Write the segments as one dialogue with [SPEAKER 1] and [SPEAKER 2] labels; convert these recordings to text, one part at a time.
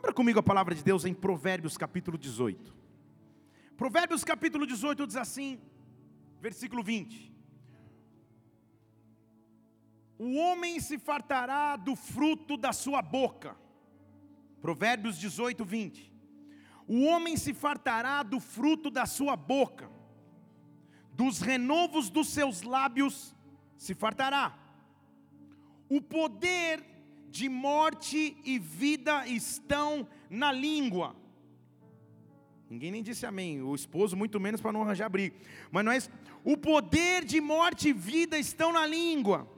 [SPEAKER 1] Abra comigo a palavra de Deus em Provérbios capítulo 18. Provérbios capítulo 18 diz assim, versículo 20: O homem se fartará do fruto da sua boca. Provérbios 18, 20. O homem se fartará do fruto da sua boca, dos renovos dos seus lábios se fartará. O poder de morte e vida estão na língua. Ninguém nem disse amém. O esposo, muito menos para não arranjar briga. Mas isso. O poder de morte e vida estão na língua.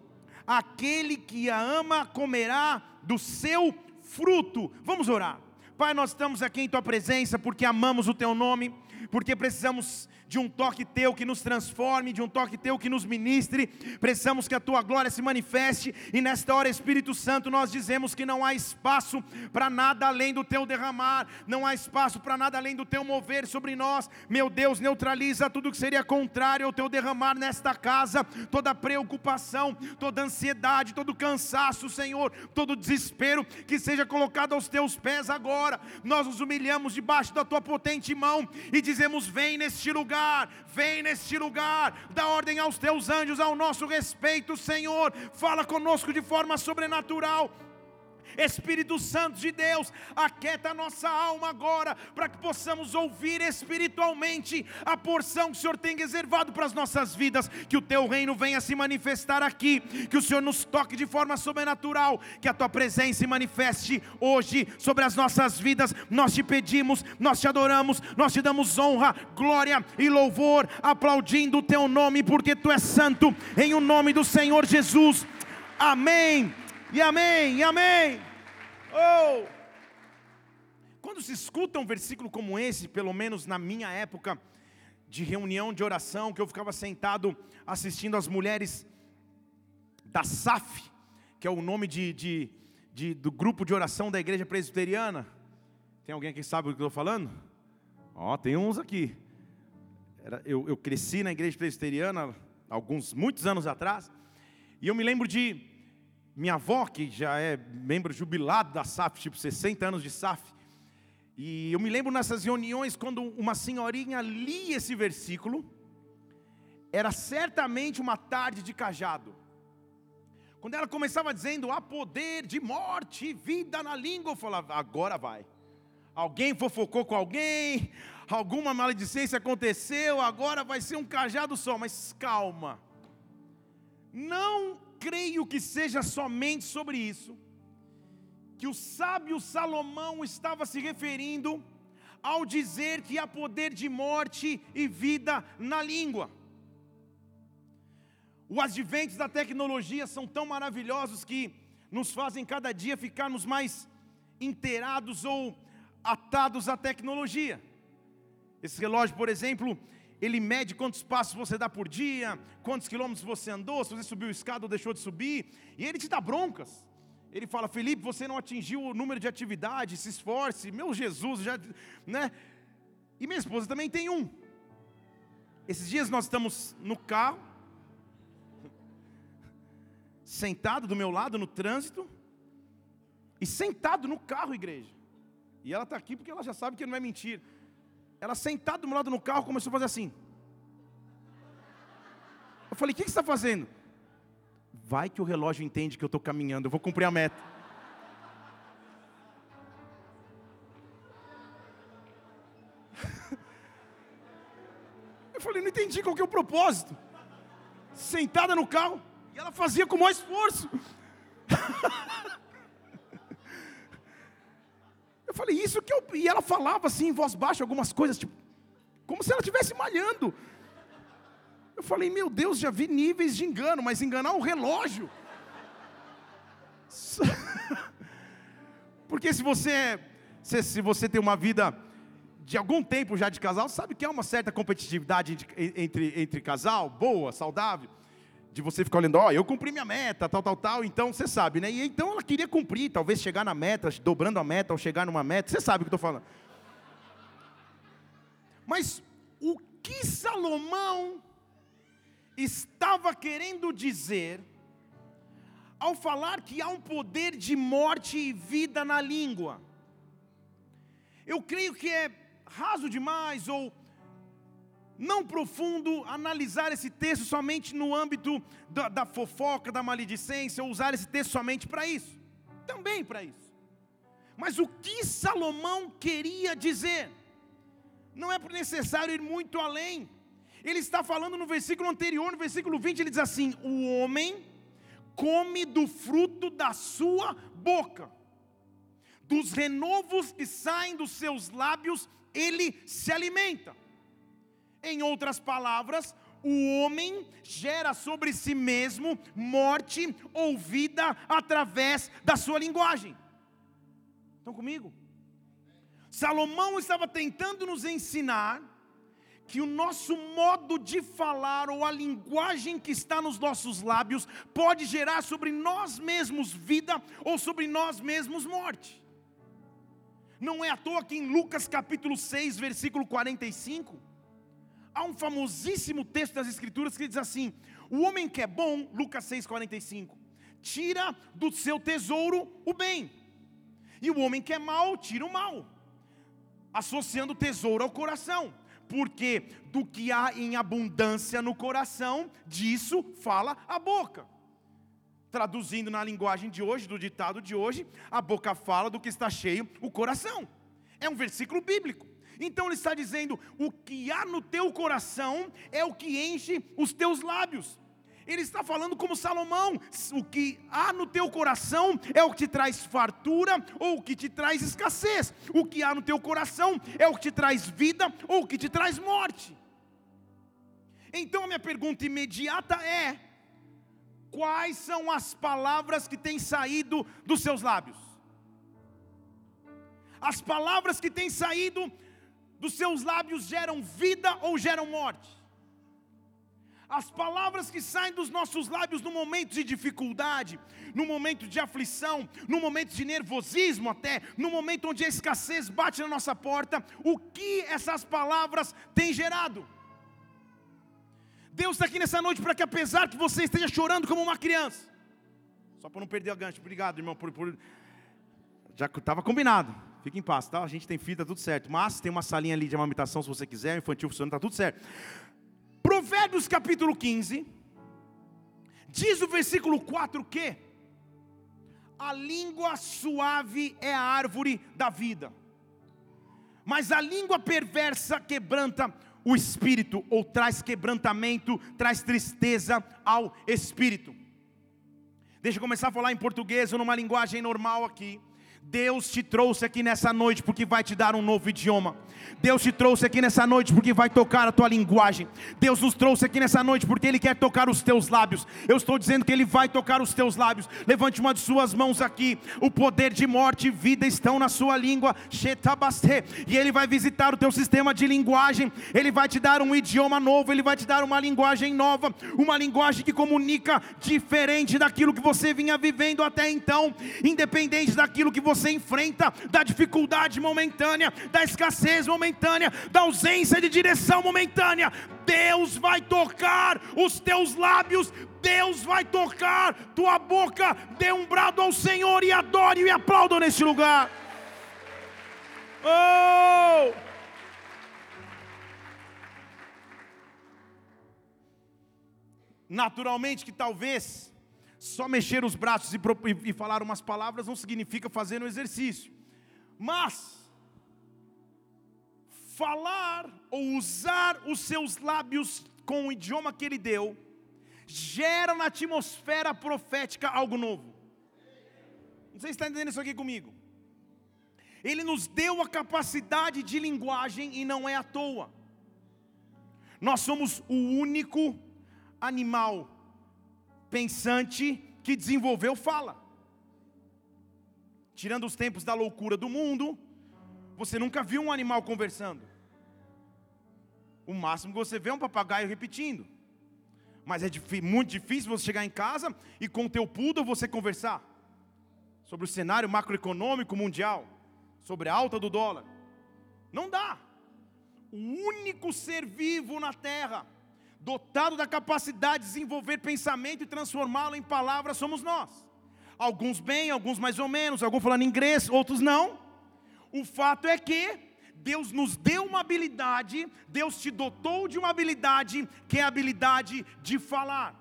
[SPEAKER 1] Aquele que a ama comerá do seu fruto. Vamos orar. Pai, nós estamos aqui em tua presença porque amamos o teu nome, porque precisamos de um toque teu que nos transforme, de um toque teu que nos ministre. Precisamos que a tua glória se manifeste e nesta hora, Espírito Santo, nós dizemos que não há espaço para nada além do teu derramar, não há espaço para nada além do teu mover sobre nós. Meu Deus, neutraliza tudo que seria contrário ao teu derramar nesta casa, toda preocupação, toda ansiedade, todo cansaço, Senhor, todo desespero que seja colocado aos teus pés agora. Nós nos humilhamos debaixo da tua potente mão e dizemos: Vem neste lugar lugar, vem neste lugar, dá ordem aos teus anjos ao nosso respeito, Senhor, fala conosco de forma sobrenatural Espírito Santo de Deus, aquieta a nossa alma agora, para que possamos ouvir espiritualmente a porção que o Senhor tem reservado para as nossas vidas, que o teu reino venha se manifestar aqui, que o Senhor nos toque de forma sobrenatural, que a tua presença se manifeste hoje sobre as nossas vidas. Nós te pedimos, nós te adoramos, nós te damos honra, glória e louvor, aplaudindo o teu nome, porque tu és santo, em o nome do Senhor Jesus. Amém e amém, e amém. Oh! Quando se escuta um versículo como esse, pelo menos na minha época de reunião de oração, que eu ficava sentado assistindo as mulheres da SAF, que é o nome de, de, de, do grupo de oração da igreja presbiteriana. Tem alguém que sabe o que eu estou falando? Ó, oh, tem uns aqui. Era, eu, eu cresci na igreja presbiteriana alguns, muitos anos atrás, e eu me lembro de minha avó, que já é membro jubilado da SAF, tipo 60 anos de SAF, e eu me lembro nessas reuniões, quando uma senhorinha lia esse versículo, era certamente uma tarde de cajado. Quando ela começava dizendo, há poder de morte e vida na língua, eu falava, agora vai. Alguém fofocou com alguém, alguma maledicência aconteceu, agora vai ser um cajado só, mas calma. Não creio que seja somente sobre isso, que o sábio Salomão estava se referindo ao dizer que há poder de morte e vida na língua. Os adventos da tecnologia são tão maravilhosos que nos fazem cada dia ficarmos mais inteirados ou atados à tecnologia. Esse relógio, por exemplo, ele mede quantos passos você dá por dia, quantos quilômetros você andou, se você subiu escada ou deixou de subir, e ele te dá broncas. Ele fala: Felipe, você não atingiu o número de atividade, se esforce. Meu Jesus, já, né? E minha esposa também tem um. Esses dias nós estamos no carro, sentado do meu lado no trânsito, e sentado no carro, igreja. E ela está aqui porque ela já sabe que não é mentira. Ela sentada do meu lado no carro começou a fazer assim. Eu falei: O que, você está fazendo? Vai que o relógio entende que eu estou caminhando, eu vou cumprir a meta. Eu falei: Não entendi qual que é o propósito. Sentada no carro, e ela fazia com o maior esforço. Eu falei, isso que eu. E ela falava assim em voz baixa algumas coisas, tipo, como se ela estivesse malhando. Eu falei, meu Deus, já vi níveis de engano, mas enganar um relógio. Porque se você, se, se você tem uma vida de algum tempo já de casal, sabe que há uma certa competitividade entre, entre, entre casal, boa, saudável de você ficar olhando, ó, oh, eu cumpri minha meta, tal, tal, tal, então você sabe, né? E então ela queria cumprir, talvez chegar na meta, dobrando a meta, ou chegar numa meta, você sabe o que eu estou falando. Mas o que Salomão estava querendo dizer ao falar que há um poder de morte e vida na língua? eu creio que é raso demais ou não profundo analisar esse texto somente no âmbito da, da fofoca, da maledicência, ou usar esse texto somente para isso. Também para isso. Mas o que Salomão queria dizer? Não é necessário ir muito além. Ele está falando no versículo anterior, no versículo 20, ele diz assim: O homem come do fruto da sua boca, dos renovos que saem dos seus lábios, ele se alimenta. Em outras palavras, o homem gera sobre si mesmo morte ou vida através da sua linguagem. Estão comigo? Salomão estava tentando nos ensinar que o nosso modo de falar ou a linguagem que está nos nossos lábios pode gerar sobre nós mesmos vida ou sobre nós mesmos morte. Não é à toa que em Lucas capítulo 6, versículo 45, há um famosíssimo texto das Escrituras que diz assim: O homem que é bom, Lucas 6, 45, tira do seu tesouro o bem e o homem que é mau, tira o mal, associando tesouro ao coração, porque do que há em abundância no coração, disso fala a boca. Traduzindo na linguagem de hoje, do ditado de hoje, a boca fala do que está cheio o coração. É um versículo bíblico. Então ele está dizendo: o que há no teu coração é o que enche os teus lábios. Ele está falando como Salomão: o que há no teu coração é o que te traz fartura ou o que te traz escassez. O que há no teu coração é o que te traz vida ou o que te traz morte. Então a minha pergunta imediata é: quais são as palavras que têm saído dos seus lábios? As palavras que têm saído dos seus lábios geram vida ou geram morte? As palavras que saem dos nossos lábios no momento de dificuldade, no momento de aflição, no momento de nervosismo até, no momento onde a escassez bate na nossa porta, o que essas palavras têm gerado? Deus está aqui nessa noite para que, apesar que você esteja chorando como uma criança, só para não perder a gancho, obrigado, irmão, por, por... já estava combinado. Fique em paz, tá? A gente tem fita, tudo certo. Mas tem uma salinha ali de amamentação, se você quiser, infantil funcionando, tá tudo certo. Provérbios capítulo 15, diz o versículo 4 que a língua suave é a árvore da vida, mas a língua perversa quebranta o espírito, ou traz quebrantamento, traz tristeza ao espírito. Deixa eu começar a falar em português ou numa linguagem normal aqui. Deus te trouxe aqui nessa noite porque vai te dar um novo idioma. Deus te trouxe aqui nessa noite porque vai tocar a tua linguagem. Deus nos trouxe aqui nessa noite porque Ele quer tocar os teus lábios. Eu estou dizendo que Ele vai tocar os teus lábios. Levante uma de suas mãos aqui. O poder de morte e vida estão na sua língua. E Ele vai visitar o teu sistema de linguagem. Ele vai te dar um idioma novo. Ele vai te dar uma linguagem nova. Uma linguagem que comunica diferente daquilo que você vinha vivendo até então. Independente daquilo que você você enfrenta, da dificuldade momentânea, da escassez momentânea, da ausência de direção momentânea, Deus vai tocar os teus lábios, Deus vai tocar tua boca, dê um brado ao Senhor e adore e aplauda neste lugar. Oh! Naturalmente que talvez só mexer os braços e, e falar umas palavras não significa fazer um exercício. Mas, falar ou usar os seus lábios com o idioma que ele deu, gera na atmosfera profética algo novo. Não sei se está entendendo isso aqui comigo. Ele nos deu a capacidade de linguagem e não é à toa. Nós somos o único animal pensante que desenvolveu fala. Tirando os tempos da loucura do mundo, você nunca viu um animal conversando. O máximo que você vê é um papagaio repetindo. Mas é muito difícil você chegar em casa e com o teu poodle você conversar sobre o cenário macroeconômico mundial, sobre a alta do dólar. Não dá. O único ser vivo na terra dotado da capacidade de desenvolver pensamento e transformá-lo em palavras, somos nós. Alguns bem, alguns mais ou menos, alguns falando inglês, outros não. O fato é que Deus nos deu uma habilidade, Deus te dotou de uma habilidade, que é a habilidade de falar.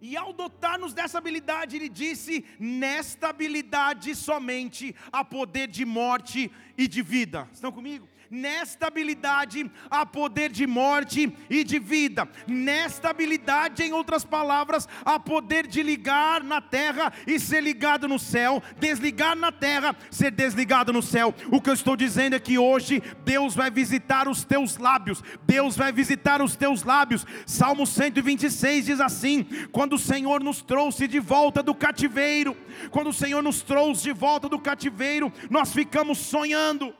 [SPEAKER 1] E ao dotar-nos dessa habilidade, ele disse: nesta habilidade somente há poder de morte e de vida. Estão comigo? Nesta habilidade há poder de morte e de vida. Nesta habilidade, em outras palavras, há poder de ligar na terra e ser ligado no céu, desligar na terra, ser desligado no céu. O que eu estou dizendo é que hoje Deus vai visitar os teus lábios. Deus vai visitar os teus lábios. Salmo 126 diz assim: quando o Senhor nos trouxe de volta do cativeiro, quando o Senhor nos trouxe de volta do cativeiro, nós ficamos sonhando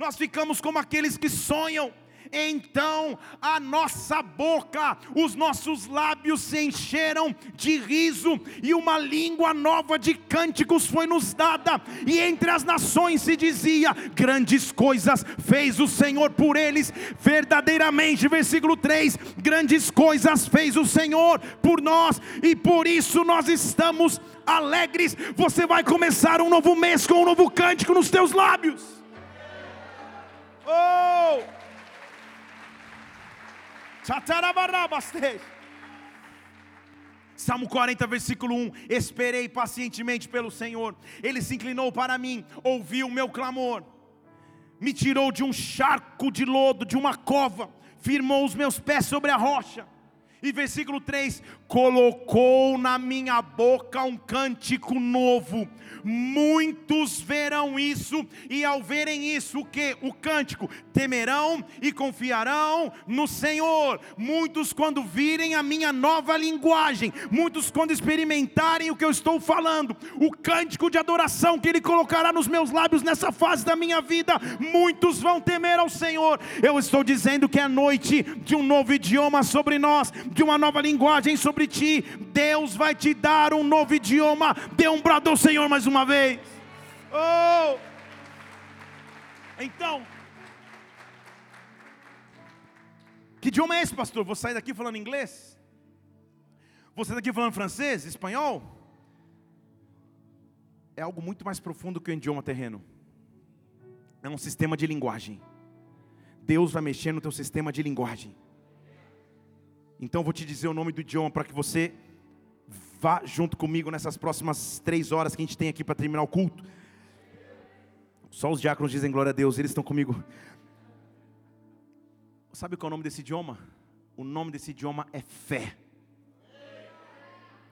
[SPEAKER 1] nós ficamos como aqueles que sonham. Então a nossa boca, os nossos lábios se encheram de riso, e uma língua nova de cânticos foi nos dada, e entre as nações se dizia: grandes coisas fez o Senhor por eles, verdadeiramente, versículo 3: grandes coisas fez o Senhor por nós, e por isso nós estamos alegres. Você vai começar um novo mês com um novo cântico nos teus lábios. Oh! Salmo 40, versículo 1: Esperei pacientemente pelo Senhor, Ele se inclinou para mim, ouviu o meu clamor, me tirou de um charco de lodo, de uma cova, firmou os meus pés sobre a rocha. E versículo 3: colocou na minha boca um cântico novo. Muitos verão isso, e ao verem isso, o que? O cântico, temerão e confiarão no Senhor. Muitos, quando virem a minha nova linguagem, muitos, quando experimentarem o que eu estou falando, o cântico de adoração que Ele colocará nos meus lábios nessa fase da minha vida, muitos vão temer ao Senhor. Eu estou dizendo que é noite de um novo idioma sobre nós, de uma nova linguagem sobre sobre ti, Deus vai te dar um novo idioma. Dê um brado ao Senhor mais uma vez. Oh! Então, que idioma é esse, pastor? Vou sair daqui falando inglês? Vou sair daqui falando francês, espanhol? É algo muito mais profundo que o idioma terreno. É um sistema de linguagem. Deus vai mexer no teu sistema de linguagem. Então vou te dizer o nome do idioma para que você vá junto comigo nessas próximas três horas que a gente tem aqui para terminar o culto. Só os diáconos dizem glória a Deus, eles estão comigo. Sabe qual é o nome desse idioma? O nome desse idioma é fé.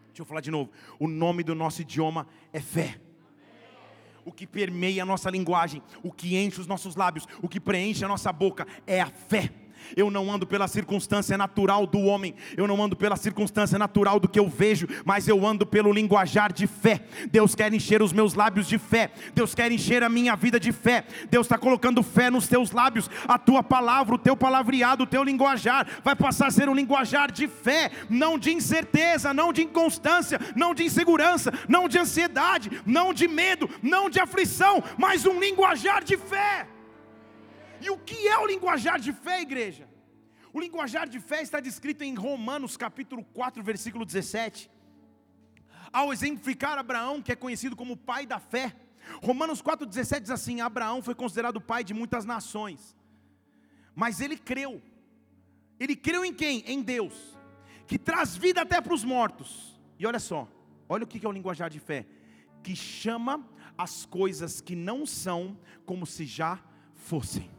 [SPEAKER 1] Deixa eu falar de novo. O nome do nosso idioma é fé. O que permeia a nossa linguagem, o que enche os nossos lábios, o que preenche a nossa boca é a fé. Eu não ando pela circunstância natural do homem, eu não ando pela circunstância natural do que eu vejo, mas eu ando pelo linguajar de fé. Deus quer encher os meus lábios de fé, Deus quer encher a minha vida de fé. Deus está colocando fé nos teus lábios, a tua palavra, o teu palavreado, o teu linguajar vai passar a ser um linguajar de fé, não de incerteza, não de inconstância, não de insegurança, não de ansiedade, não de medo, não de aflição, mas um linguajar de fé. E o que é o linguajar de fé, igreja? O linguajar de fé está descrito em Romanos capítulo 4, versículo 17. Ao exemplificar Abraão, que é conhecido como pai da fé, Romanos 4,17 diz assim: Abraão foi considerado pai de muitas nações, mas ele creu. Ele creu em quem? Em Deus, que traz vida até para os mortos. E olha só, olha o que é o linguajar de fé: que chama as coisas que não são como se já fossem.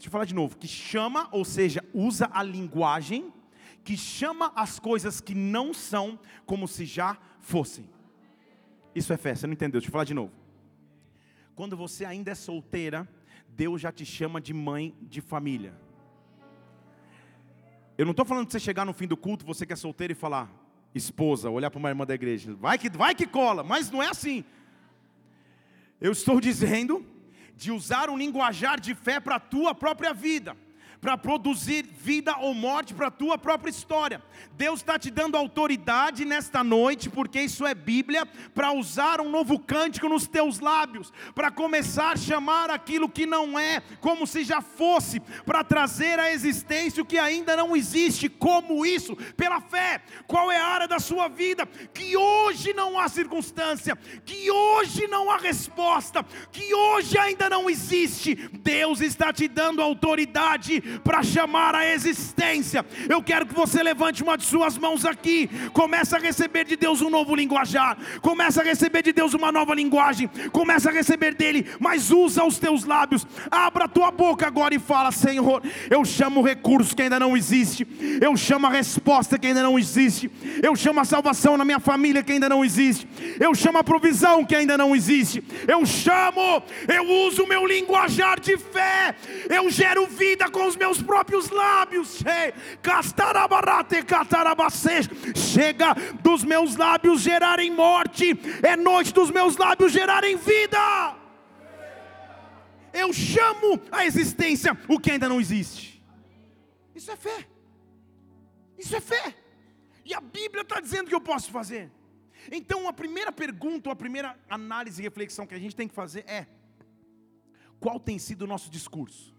[SPEAKER 1] Deixa eu falar de novo, que chama, ou seja, usa a linguagem que chama as coisas que não são como se já fossem. Isso é fé, você não entendeu? Deixa eu falar de novo. Quando você ainda é solteira, Deus já te chama de mãe de família. Eu não estou falando de você chegar no fim do culto, você que é solteira e falar, esposa, olhar para uma irmã da igreja, vai que, vai que cola, mas não é assim. Eu estou dizendo de usar um linguajar de fé para a tua própria vida, para produzir vida ou morte para a tua própria história. Deus está te dando autoridade nesta noite, porque isso é Bíblia, para usar um novo cântico nos teus lábios, para começar a chamar aquilo que não é, como se já fosse, para trazer à existência o que ainda não existe. Como isso? Pela fé. Qual é a área da sua vida que hoje não há circunstância, que hoje não há resposta, que hoje ainda não existe? Deus está te dando autoridade para chamar a existência. Eu quero que você levante uma de suas mãos aqui, comece a receber de Deus um novo linguajar, comece a receber de Deus uma nova linguagem, comece a receber dele, mas usa os teus lábios, abra a tua boca agora e fala: Senhor, eu chamo o recurso que ainda não existe, eu chamo a resposta que ainda não existe, eu chamo a salvação na minha família que ainda não existe, eu chamo a provisão que ainda não existe, eu chamo, eu uso o meu linguajar de fé, eu gero vida com os meus próprios lábios. Chega dos meus lábios gerarem morte, é noite dos meus lábios gerarem vida. Eu chamo a existência o que ainda não existe. Isso é fé. Isso é fé. E a Bíblia está dizendo que eu posso fazer. Então a primeira pergunta, a primeira análise e reflexão que a gente tem que fazer é: qual tem sido o nosso discurso?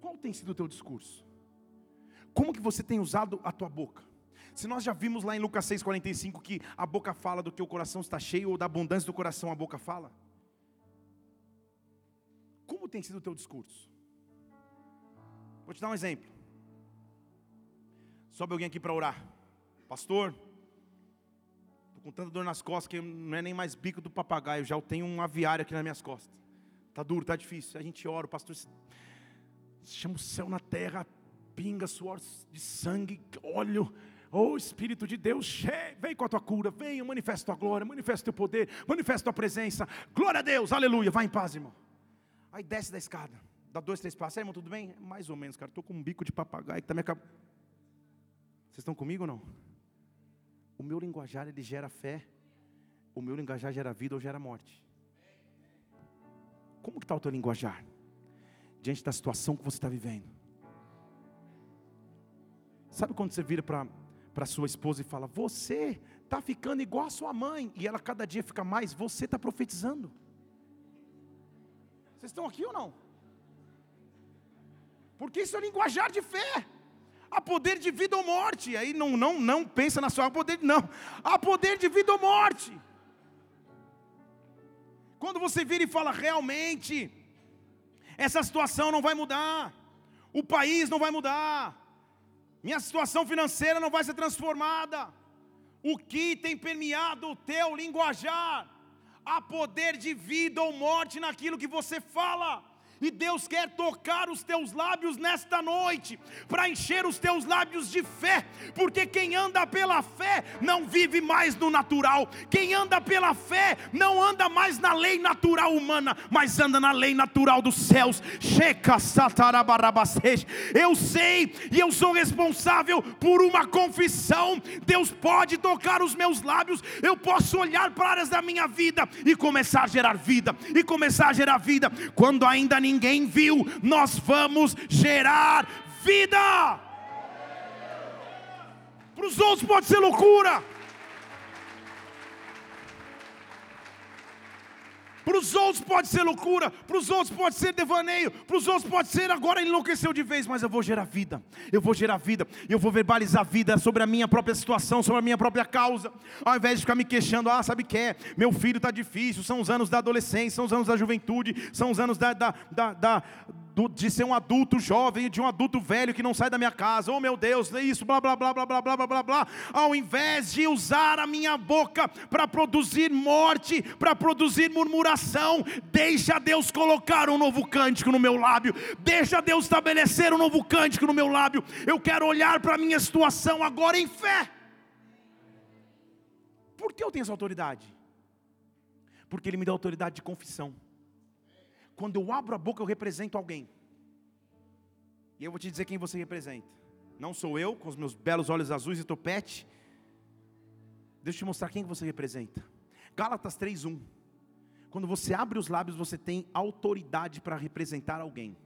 [SPEAKER 1] Qual tem sido o teu discurso? Como que você tem usado a tua boca? Se nós já vimos lá em Lucas 6,45 que a boca fala do que o coração está cheio, ou da abundância do coração a boca fala. Como tem sido o teu discurso? Vou te dar um exemplo. Sobe alguém aqui para orar. Pastor, estou com tanta dor nas costas que não é nem mais bico do papagaio, já tenho um aviário aqui nas minhas costas. Está duro, está difícil. A gente ora, o pastor chama o céu na terra, pinga suor de sangue, óleo. Oh Espírito de Deus, vem com a tua cura, venha, manifesta a tua glória, manifesta o teu poder, manifesta a tua presença. Glória a Deus, aleluia. Vai em paz, irmão. Aí desce da escada, dá dois, três passos. Aí, irmão, tudo bem? Mais ou menos, cara. Estou com um bico de papagaio que está me acabando. Vocês estão comigo ou não? O meu linguajar ele gera fé, o meu linguajar gera vida ou gera morte. Como que está o teu linguajar? Diante da situação que você está vivendo. Sabe quando você vira para sua esposa e fala: Você está ficando igual a sua mãe, e ela cada dia fica mais, você está profetizando. Vocês estão aqui ou não? Porque isso é linguajar de fé. Há poder de vida ou morte. Aí não, não, não pensa na sua poder, não. Há poder de vida ou morte. Quando você vira e fala realmente, essa situação não vai mudar, o país não vai mudar, minha situação financeira não vai ser transformada. O que tem permeado o teu linguajar? Há poder de vida ou morte naquilo que você fala. E Deus quer tocar os teus lábios nesta noite, para encher os teus lábios de fé, porque quem anda pela fé não vive mais no natural, quem anda pela fé não anda mais na lei natural humana, mas anda na lei natural dos céus. Eu sei e eu sou responsável por uma confissão. Deus pode tocar os meus lábios, eu posso olhar para áreas da minha vida e começar a gerar vida, e começar a gerar vida, quando ainda ninguém viu, nós vamos gerar vida. Para os outros pode ser loucura. Para os outros pode ser loucura, para os outros pode ser devaneio, para os outros pode ser agora enlouqueceu de vez, mas eu vou gerar vida, eu vou gerar vida, eu vou verbalizar vida sobre a minha própria situação, sobre a minha própria causa, ao invés de ficar me queixando, ah, sabe que é? Meu filho está difícil, são os anos da adolescência, são os anos da juventude, são os anos da, da, da, da de ser um adulto jovem, de um adulto velho que não sai da minha casa, oh meu Deus, é isso, blá blá blá blá blá blá blá blá blá, ao invés de usar a minha boca para produzir morte, para produzir murmuração, deixa Deus colocar um novo cântico no meu lábio, deixa Deus estabelecer um novo cântico no meu lábio. Eu quero olhar para a minha situação agora em fé. Por que eu tenho essa autoridade? Porque Ele me dá autoridade de confissão. Quando eu abro a boca, eu represento alguém. E eu vou te dizer quem você representa. Não sou eu, com os meus belos olhos azuis e topete. Deixa eu te mostrar quem você representa. Gálatas 3:1. Quando você abre os lábios, você tem autoridade para representar alguém.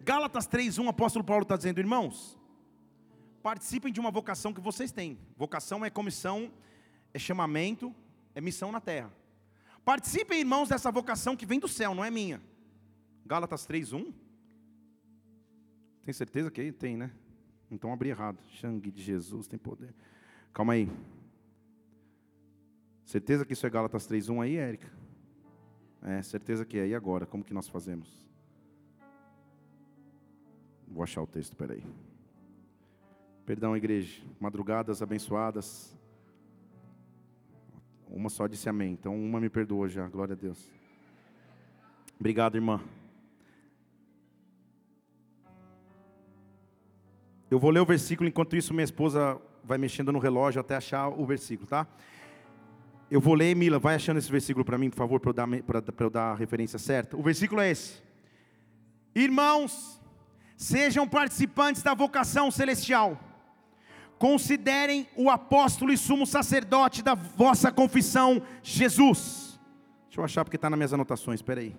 [SPEAKER 1] Gálatas 3:1, o apóstolo Paulo está dizendo, irmãos, participem de uma vocação que vocês têm. Vocação é comissão, é chamamento, é missão na terra. Participem, irmãos, dessa vocação que vem do céu, não é minha. Gálatas 3:1. Tem certeza que tem, né? Então abri errado. Sangue de Jesus tem poder. Calma aí. Certeza que isso é Gálatas 3:1 aí, Érica? É, certeza que é. E agora, como que nós fazemos? Vou achar o texto, peraí. Perdão, igreja. Madrugadas abençoadas. Uma só disse amém. Então uma me perdoou já. Glória a Deus. Obrigado, irmã. Eu vou ler o versículo, enquanto isso minha esposa vai mexendo no relógio até achar o versículo, tá? Eu vou ler, Mila, vai achando esse versículo para mim, por favor, para eu, dar, eu dar a referência certa. O versículo é esse: Irmãos, sejam participantes da vocação celestial, considerem o apóstolo e sumo sacerdote da vossa confissão, Jesus. Deixa eu achar porque está nas minhas anotações, espera aí.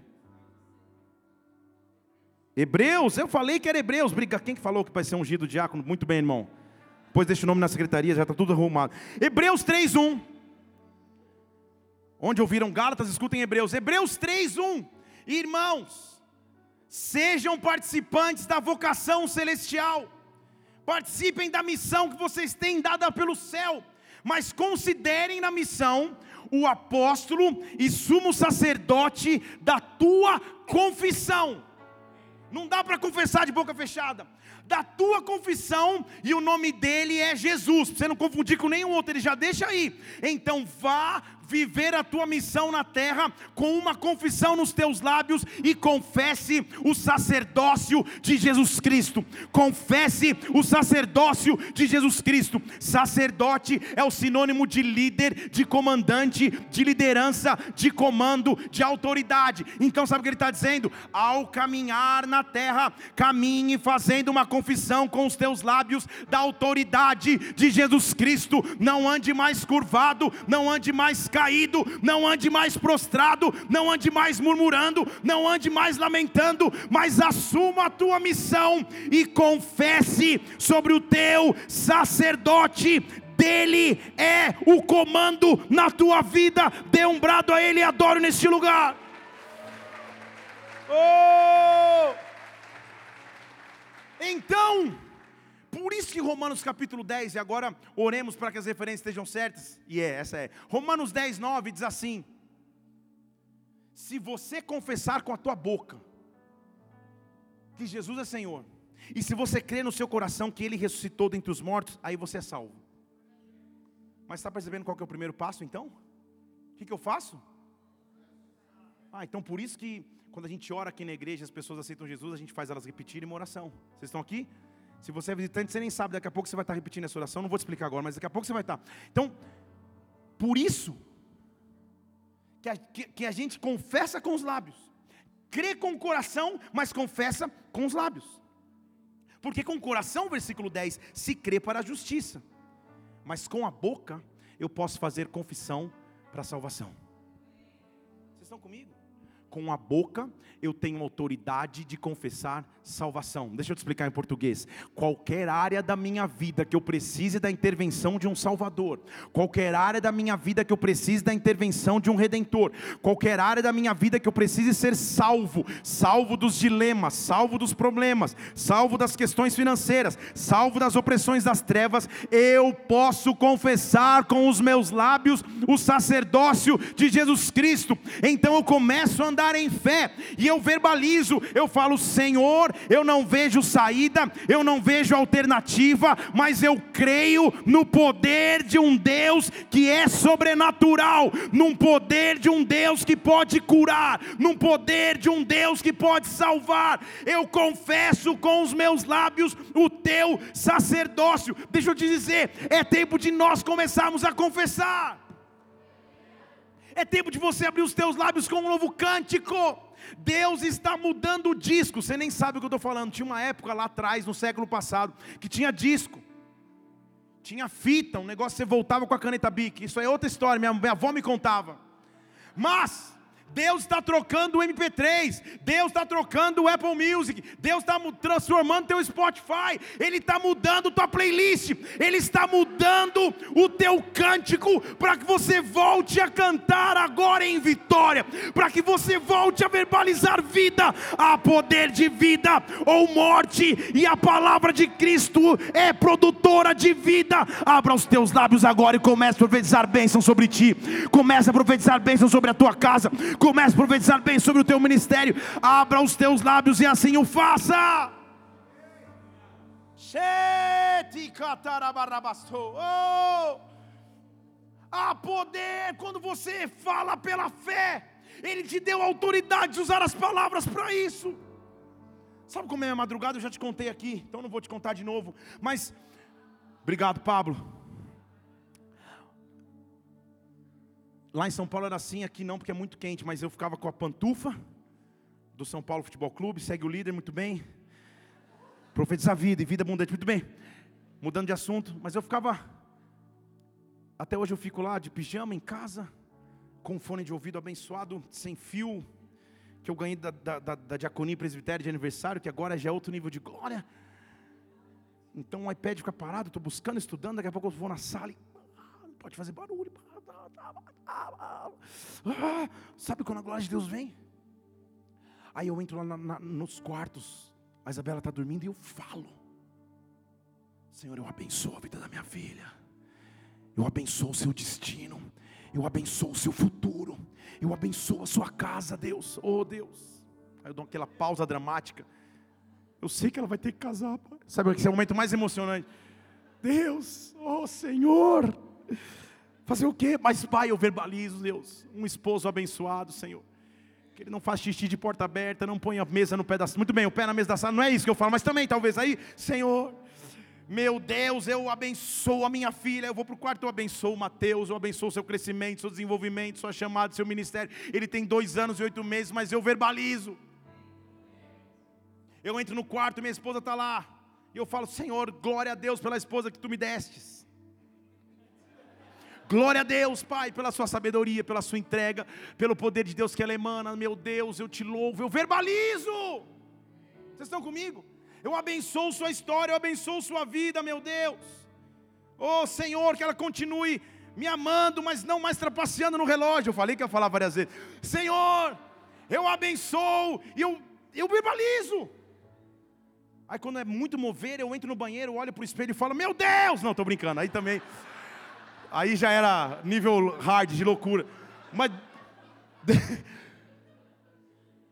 [SPEAKER 1] Hebreus, eu falei que era Hebreus. Briga, quem que falou que vai ser ungido diácono? Muito bem, irmão. Depois deixa o nome na secretaria, já está tudo arrumado. Hebreus 3:1. Onde ouviram Gálatas, escutem Hebreus. Hebreus 3:1. Irmãos, sejam participantes da vocação celestial. Participem da missão que vocês têm dada pelo céu, mas considerem na missão o apóstolo e sumo sacerdote da tua confissão não dá para confessar de boca fechada. Da tua confissão e o nome dele é Jesus. Você não confundir com nenhum outro, ele já deixa aí. Então vá viver a tua missão na terra com uma confissão nos teus lábios e confesse o sacerdócio de Jesus Cristo. Confesse o sacerdócio de Jesus Cristo. Sacerdote é o sinônimo de líder, de comandante, de liderança, de comando, de autoridade. Então, sabe o que ele está dizendo? Ao caminhar na terra, caminhe fazendo uma confissão com os teus lábios da autoridade de Jesus Cristo. Não ande mais curvado, não ande mais caído, não ande mais prostrado, não ande mais murmurando, não ande mais lamentando, mas assuma a tua missão e confesse sobre o teu sacerdote dele é o comando na tua vida. Dê um brado a ele e adoro neste lugar. Oh! Então, por isso que Romanos capítulo 10, e agora oremos para que as referências estejam certas, e é, essa é. Romanos 10, 9 diz assim: Se você confessar com a tua boca que Jesus é Senhor, e se você crer no seu coração que Ele ressuscitou dentre os mortos, aí você é salvo. Mas está percebendo qual é o primeiro passo então? O que, que eu faço? Ah, então por isso que quando a gente ora aqui na igreja, as pessoas aceitam Jesus, a gente faz elas repetirem uma oração. Vocês estão aqui? Se você é visitante, você nem sabe, daqui a pouco você vai estar repetindo essa oração, não vou te explicar agora, mas daqui a pouco você vai estar. Então, por isso, que a, que, que a gente confessa com os lábios, crê com o coração, mas confessa com os lábios. Porque com o coração, versículo 10, se crê para a justiça, mas com a boca eu posso fazer confissão para a salvação. Vocês estão comigo? Com a boca eu tenho autoridade de confessar salvação. Deixa eu te explicar em português. Qualquer área da minha vida que eu precise da intervenção de um Salvador, qualquer área da minha vida que eu precise da intervenção de um Redentor, qualquer área da minha vida que eu precise ser salvo, salvo dos dilemas, salvo dos problemas, salvo das questões financeiras, salvo das opressões das trevas, eu posso confessar com os meus lábios o sacerdócio de Jesus Cristo. Então eu começo a andar em fé e eu verbalizo, eu falo, Senhor, eu não vejo saída, eu não vejo alternativa, mas eu creio no poder de um Deus que é sobrenatural, num poder de um Deus que pode curar, num poder de um Deus que pode salvar. Eu confesso com os meus lábios o teu sacerdócio. Deixa eu te dizer, é tempo de nós começarmos a confessar. É tempo de você abrir os teus lábios com um novo cântico. Deus está mudando o disco. Você nem sabe o que eu estou falando. Tinha uma época lá atrás, no século passado, que tinha disco. Tinha fita, um negócio que você voltava com a caneta bic. Isso é outra história, minha, minha avó me contava. Mas Deus está trocando o MP3, Deus está trocando o Apple Music, Deus está transformando teu Spotify, Ele está mudando tua playlist, Ele está mudando o teu cântico para que você volte a cantar agora em vitória, para que você volte a verbalizar vida, há poder de vida ou morte, e a palavra de Cristo é produtora de vida. Abra os teus lábios agora e comece a profetizar bênção sobre ti, comece a profetizar bênção sobre a tua casa, comece a profetizar bem sobre o teu ministério. Abra os teus lábios e assim o faça. Oh! Há poder quando você fala pela fé. Ele te deu autoridade de usar as palavras para isso. Sabe como é a madrugada? Eu já te contei aqui, então não vou te contar de novo. Mas, obrigado, Pablo. Lá em São Paulo era assim, aqui não, porque é muito quente, mas eu ficava com a pantufa do São Paulo Futebol Clube, segue o líder, muito bem. Profetiza vida e vida abundante, muito bem. Mudando de assunto, mas eu ficava. Até hoje eu fico lá de pijama em casa, com fone de ouvido abençoado, sem fio, que eu ganhei da, da, da, da diaconia presbitério de aniversário, que agora já é outro nível de glória. Então o iPad fica parado, estou buscando, estudando, daqui a pouco eu vou na sala e ah, não pode fazer barulho. Ah, sabe quando a glória de Deus vem? Aí eu entro lá na, na, nos quartos, a Isabela está dormindo e eu falo: Senhor, eu abençoo a vida da minha filha, eu abençoo o seu destino, eu abençoo o seu futuro, eu abençoo a sua casa, Deus, oh Deus. Aí eu dou aquela pausa dramática. Eu sei que ela vai ter que casar, pai. Sabe esse é o momento mais emocionante? Deus, oh Senhor. Fazer o quê? Mas, Pai, eu verbalizo, Deus, um esposo abençoado, Senhor. Que ele não faz xixi de porta aberta, não põe a mesa no pé da sala. Muito bem, o pé na mesa da sala, não é isso que eu falo, mas também, talvez aí, Senhor, meu Deus, eu abençoo a minha filha. Eu vou para o quarto, eu abençoo o Mateus, eu abençoo seu crescimento, seu desenvolvimento, sua chamada, seu ministério. Ele tem dois anos e oito meses, mas eu verbalizo. Eu entro no quarto, minha esposa está lá. E eu falo, Senhor, glória a Deus pela esposa que tu me destes. Glória a Deus, Pai, pela sua sabedoria, pela sua entrega, pelo poder de Deus que ela emana. Meu Deus, eu te louvo, eu verbalizo. Vocês estão comigo? Eu abençoo sua história, eu abençoo sua vida, meu Deus. Oh Senhor, que ela continue me amando, mas não mais trapaceando no relógio. Eu falei que ia falar várias vezes. Senhor, eu abençoo e eu, eu verbalizo. Aí quando é muito mover, eu entro no banheiro, olho para o espelho e falo, meu Deus! Não, estou brincando, aí também. Aí já era nível hard de loucura. Mas.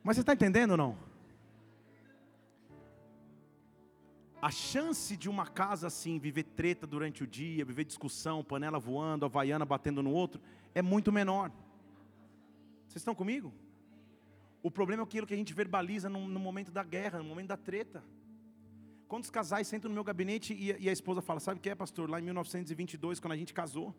[SPEAKER 1] Mas você está entendendo ou não? A chance de uma casa assim, viver treta durante o dia, viver discussão, panela voando, havaiana batendo no outro, é muito menor. Vocês estão comigo? O problema é aquilo que a gente verbaliza no, no momento da guerra, no momento da treta. Quantos casais sentam no meu gabinete e, a esposa fala: Sabe o que é, pastor? Lá em 1922, quando a gente casou,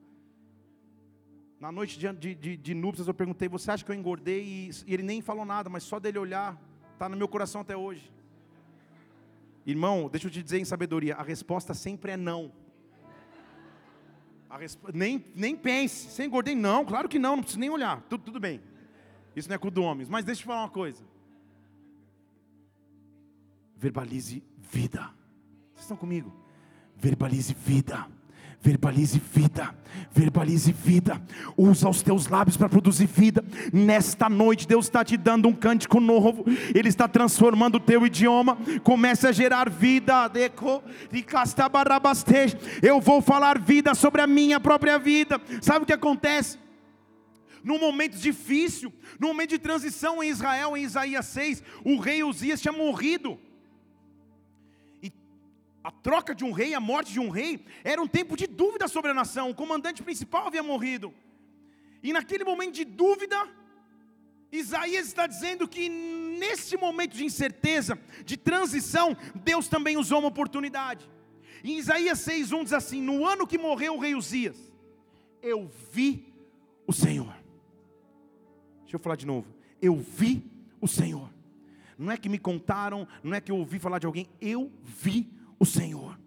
[SPEAKER 1] na noite de, de, de, de núpcias, eu perguntei: Você acha que eu engordei? E, e ele nem falou nada, mas só dele olhar, está no meu coração até hoje. Irmão, deixa eu te dizer em sabedoria: a resposta sempre é não. Resp... Nem, nem pense, você engordei? Não, claro que não, não preciso nem olhar, tudo, tudo bem. Isso não é culto do homens, mas deixa eu te falar uma coisa. Verbalize vida. Vocês estão comigo? Verbalize vida. Verbalize vida, verbalize vida, usa os teus lábios para produzir vida. Nesta noite, Deus está te dando um cântico novo, Ele está transformando o teu idioma. Comece a gerar vida. Eu vou falar vida sobre a minha própria vida. Sabe o que acontece? num momento difícil, num momento de transição em Israel, em Isaías 6, o rei Uzias tinha morrido a troca de um rei, a morte de um rei, era um tempo de dúvida sobre a nação. O comandante principal havia morrido. E naquele momento de dúvida, Isaías está dizendo que nesse momento de incerteza, de transição, Deus também usou uma oportunidade. Em Isaías 6:1 diz assim: No ano que morreu o rei Uzias, eu vi o Senhor. Deixa eu falar de novo. Eu vi o Senhor. Não é que me contaram, não é que eu ouvi falar de alguém, eu vi o Senhor.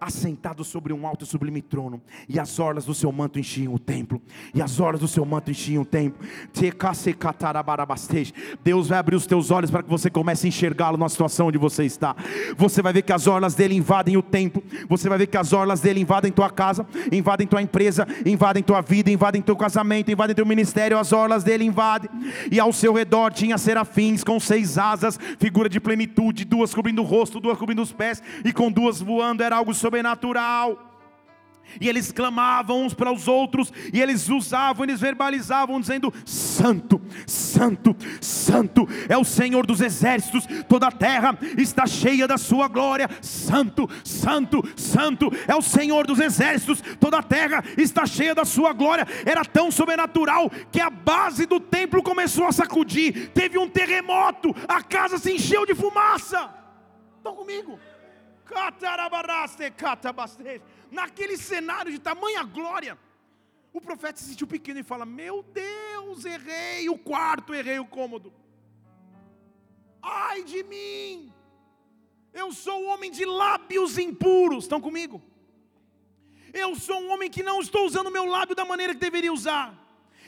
[SPEAKER 1] Assentado sobre um alto e sublime trono, e as orlas do seu manto enchiam o templo, e as orlas do seu manto enchiam o templo. Deus vai abrir os teus olhos para que você comece a enxergá-lo na situação onde você está. Você vai ver que as orlas dele invadem o templo, você vai ver que as orlas dele invadem tua casa, invadem tua empresa, invadem tua vida, invadem teu casamento, invadem teu ministério, as orlas dele invadem, e ao seu redor tinha serafins com seis asas, figura de plenitude, duas cobrindo o rosto, duas cobrindo os pés, e com duas voando, era algo sobrenatural. E eles clamavam uns para os outros, e eles usavam, eles verbalizavam, dizendo: Santo, Santo, Santo é o Senhor dos exércitos, toda a terra está cheia da Sua glória. Santo, Santo, Santo é o Senhor dos exércitos, toda a terra está cheia da Sua glória. Era tão sobrenatural que a base do templo começou a sacudir, teve um terremoto, a casa se encheu de fumaça. Estão comigo? Naquele cenário de tamanha glória, o profeta se sentiu pequeno e fala: Meu Deus, errei o quarto, errei o cômodo. Ai de mim, eu sou um homem de lábios impuros. Estão comigo? Eu sou um homem que não estou usando meu lábio da maneira que deveria usar.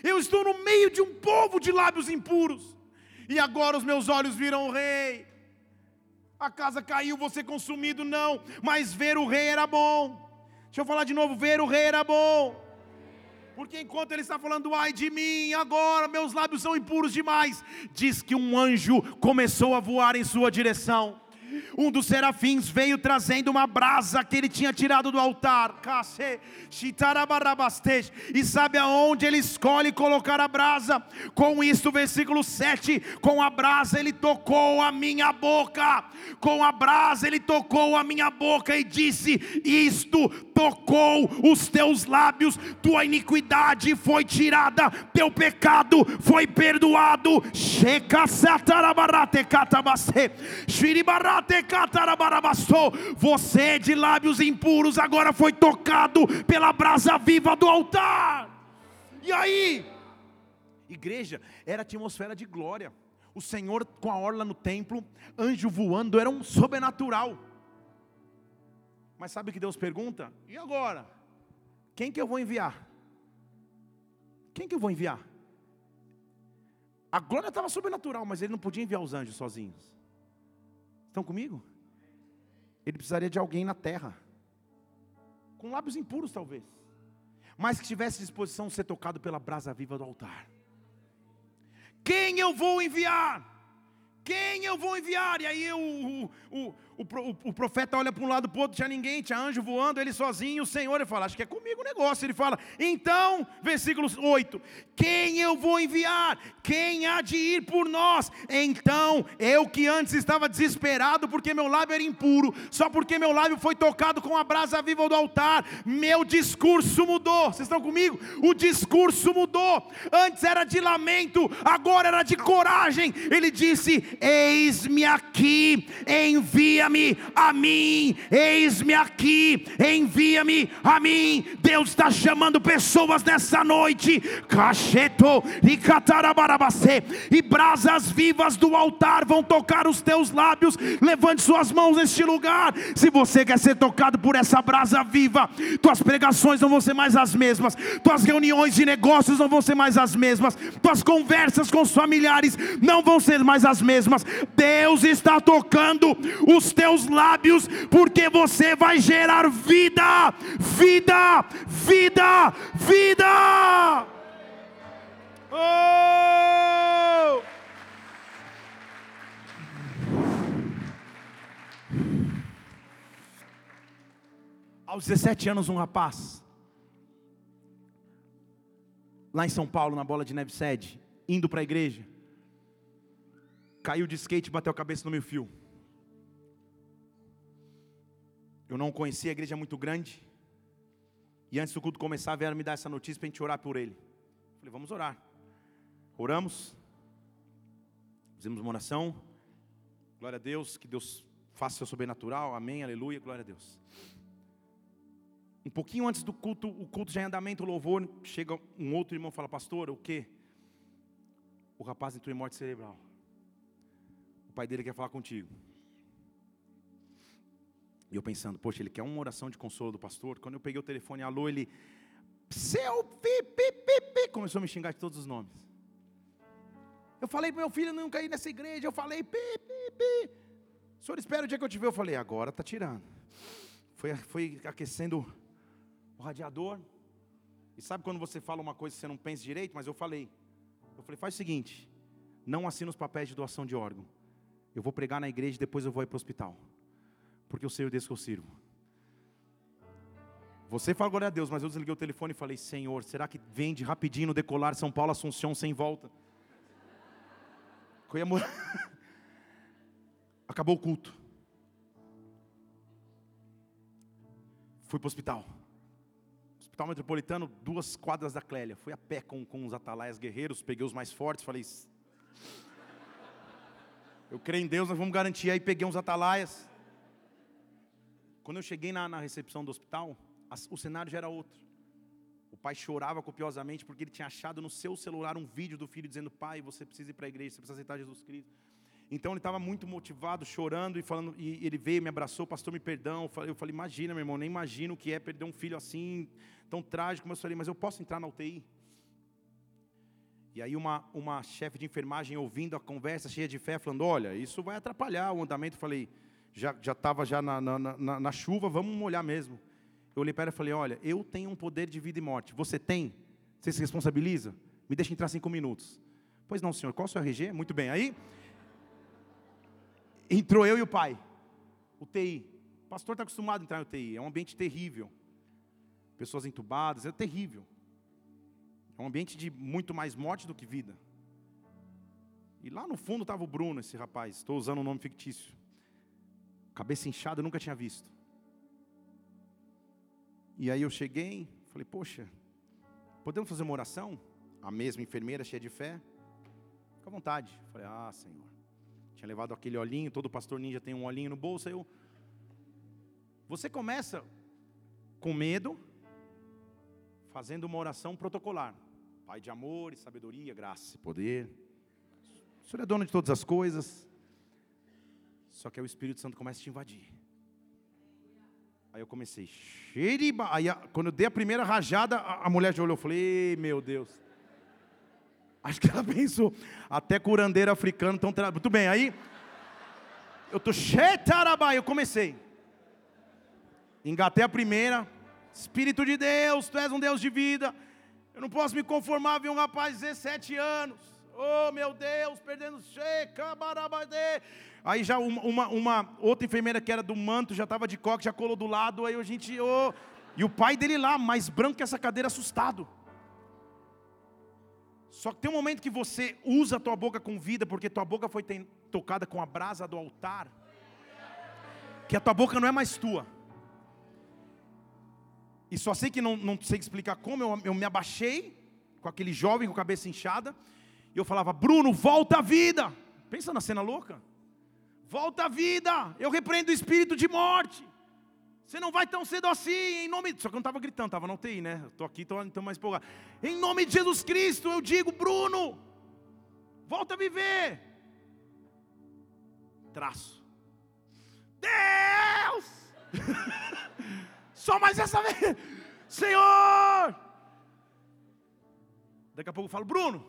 [SPEAKER 1] Eu estou no meio de um povo de lábios impuros. E agora os meus olhos viram o rei a casa caiu, você consumido, não, mas ver o rei era bom. Deixa eu falar de novo: ver o rei era bom. Porque enquanto ele está falando, ai de mim, agora meus lábios são impuros demais, diz que um anjo começou a voar em sua direção um dos serafins veio trazendo uma brasa que ele tinha tirado do altar. E sabe aonde ele escolhe colocar a brasa? Com isso, versículo 7: Com a brasa ele tocou a minha boca, com a brasa ele tocou a minha boca e disse: Isto tocou os teus lábios, tua iniquidade foi tirada, teu pecado foi perdoado. Você de lábios impuros agora foi tocado pela brasa viva do altar. E aí? Igreja, era atmosfera de glória. O Senhor com a orla no templo, anjo voando, era um sobrenatural. Mas sabe o que Deus pergunta? E agora? Quem que eu vou enviar? Quem que eu vou enviar? A glória estava sobrenatural, mas ele não podia enviar os anjos sozinhos. Estão comigo? Ele precisaria de alguém na terra, com lábios impuros talvez, mas que tivesse disposição de ser tocado pela brasa viva do altar. Quem eu vou enviar? Quem eu vou enviar? E aí o, o, o, o, profeta olha para um lado para o outro, tinha ninguém, tinha anjo voando, ele sozinho, o Senhor, ele fala, acho que é comigo o negócio. Ele fala, então, versículo 8: Quem eu vou enviar? Quem há de ir por nós? Então, eu que antes estava desesperado porque meu lábio era impuro, só porque meu lábio foi tocado com a brasa viva do altar, meu discurso mudou. Vocês estão comigo? O discurso mudou. Antes era de lamento, agora era de coragem. Ele disse: Eis-me aqui, envia envia-me a mim, eis-me aqui, envia-me a mim. Deus está chamando pessoas nessa noite, cacheto e catarabarabacê, e brasas vivas do altar vão tocar os teus lábios. Levante suas mãos neste lugar. Se você quer ser tocado por essa brasa viva, tuas pregações não vão ser mais as mesmas, tuas reuniões de negócios não vão ser mais as mesmas, tuas conversas com os familiares não vão ser mais as mesmas. Deus está tocando os teus lábios, porque você vai gerar vida, vida, vida, vida. Oh! Aos 17 anos, um rapaz, lá em São Paulo, na bola de neve sede, indo para a igreja, caiu de skate e bateu a cabeça no meu fio. Eu não conhecia a igreja muito grande. E antes do culto começar, vieram me dar essa notícia para a gente orar por ele. Falei, vamos orar. Oramos. Fizemos uma oração. Glória a Deus, que Deus faça o seu sobrenatural. Amém, aleluia, glória a Deus. Um pouquinho antes do culto, o culto já em andamento, o louvor, chega um outro irmão e fala, pastor, o que? O rapaz entrou em morte cerebral. O pai dele quer falar contigo. E eu pensando, poxa, ele quer uma oração de consolo do pastor. Quando eu peguei o telefone, alô, ele, seu pi, pi, pi, pi, começou a me xingar de todos os nomes. Eu falei para meu filho não cair nessa igreja. Eu falei, pi, pi, pi. O senhor espera o dia que eu te ver. Eu falei, agora está tirando. Foi, foi aquecendo o radiador. E sabe quando você fala uma coisa que você não pensa direito? Mas eu falei. Eu falei, faz o seguinte: não assina os papéis de doação de órgão. Eu vou pregar na igreja e depois eu vou ir para o hospital. Porque eu sei o Deus que eu sirvo. Você fala glória a Deus, mas eu desliguei o telefone e falei: Senhor, será que vende rapidinho no decolar São Paulo Assunção sem volta? Acabou o culto. Fui para o hospital. Hospital Metropolitano, duas quadras da Clélia. Fui a pé com, com os atalaias guerreiros, peguei os mais fortes, falei. Eu creio em Deus, nós vamos garantir. Aí peguei uns atalaias. Quando eu cheguei na, na recepção do hospital, o cenário já era outro. O pai chorava copiosamente porque ele tinha achado no seu celular um vídeo do filho dizendo: Pai, você precisa ir para a igreja, você precisa aceitar Jesus Cristo. Então ele estava muito motivado, chorando e falando, e ele veio, me abraçou, pastor, me perdão. Eu falei, imagina, meu irmão, nem imagino o que é perder um filho assim, tão trágico. Mas eu falei, mas eu posso entrar na UTI? E aí uma, uma chefe de enfermagem ouvindo a conversa, cheia de fé, falando, olha, isso vai atrapalhar o andamento. Eu falei, já estava já, já na, na, na, na, chuva, vamos molhar mesmo. Eu olhei para ela e falei, olha, eu tenho um poder de vida e morte. Você tem? Você se responsabiliza? Me deixa entrar cinco minutos. Pois não, senhor. Qual o seu RG? Muito bem. Aí Entrou eu e o pai. UTI. O pastor está acostumado a entrar em UTI. É um ambiente terrível. Pessoas entubadas, é terrível. É um ambiente de muito mais morte do que vida. E lá no fundo estava o Bruno, esse rapaz. Estou usando um nome fictício. Cabeça inchada, eu nunca tinha visto. E aí eu cheguei, falei, poxa, podemos fazer uma oração? A mesma enfermeira cheia de fé. Fica à vontade. Falei, ah, Senhor. Tinha levado aquele olhinho, todo pastor ninja tem um olhinho no bolso. Eu... Você começa com medo, fazendo uma oração protocolar. Pai de amor sabedoria, graça e poder. O Senhor é dono de todas as coisas. Só que aí o Espírito Santo começa a te invadir. Aí eu comecei, xeriba. Aí quando eu dei a primeira rajada, a, mulher já olhou e falei, meu Deus. Acho que ela pensou, até curandeiro africano estão trabalhando. Muito bem, aí eu tô tarabai, eu comecei. Engatei a primeira. Espírito de Deus, tu és um Deus de vida. Eu não posso me conformar ver um rapaz de 17 anos. Oh meu Deus, perdendo checa, barabadê. Aí já uma, uma, uma, outra enfermeira que era do manto, já estava de coque, já colou do lado. Aí a gente, oh, e o pai dele lá, mais branco que essa cadeira, assustado. Só que tem um momento que você usa a tua boca com vida, porque tua boca foi tocada com a brasa do altar, que a tua boca não é mais tua. E só sei que não, não sei explicar como, eu, eu me abaixei com aquele jovem com a cabeça inchada, e eu falava, Bruno, volta à vida. Pensa na cena louca. Volta à vida, eu repreendo o espírito de morte. Você não vai tão cedo assim, em nome. Só que eu não estava gritando, estava na UTI, né? Estou aqui, estou mais empolgado. Em nome de Jesus Cristo, eu digo, Bruno, volta a viver. Traço. Deus! Só mais essa vez, Senhor! Daqui a pouco eu falo, Bruno.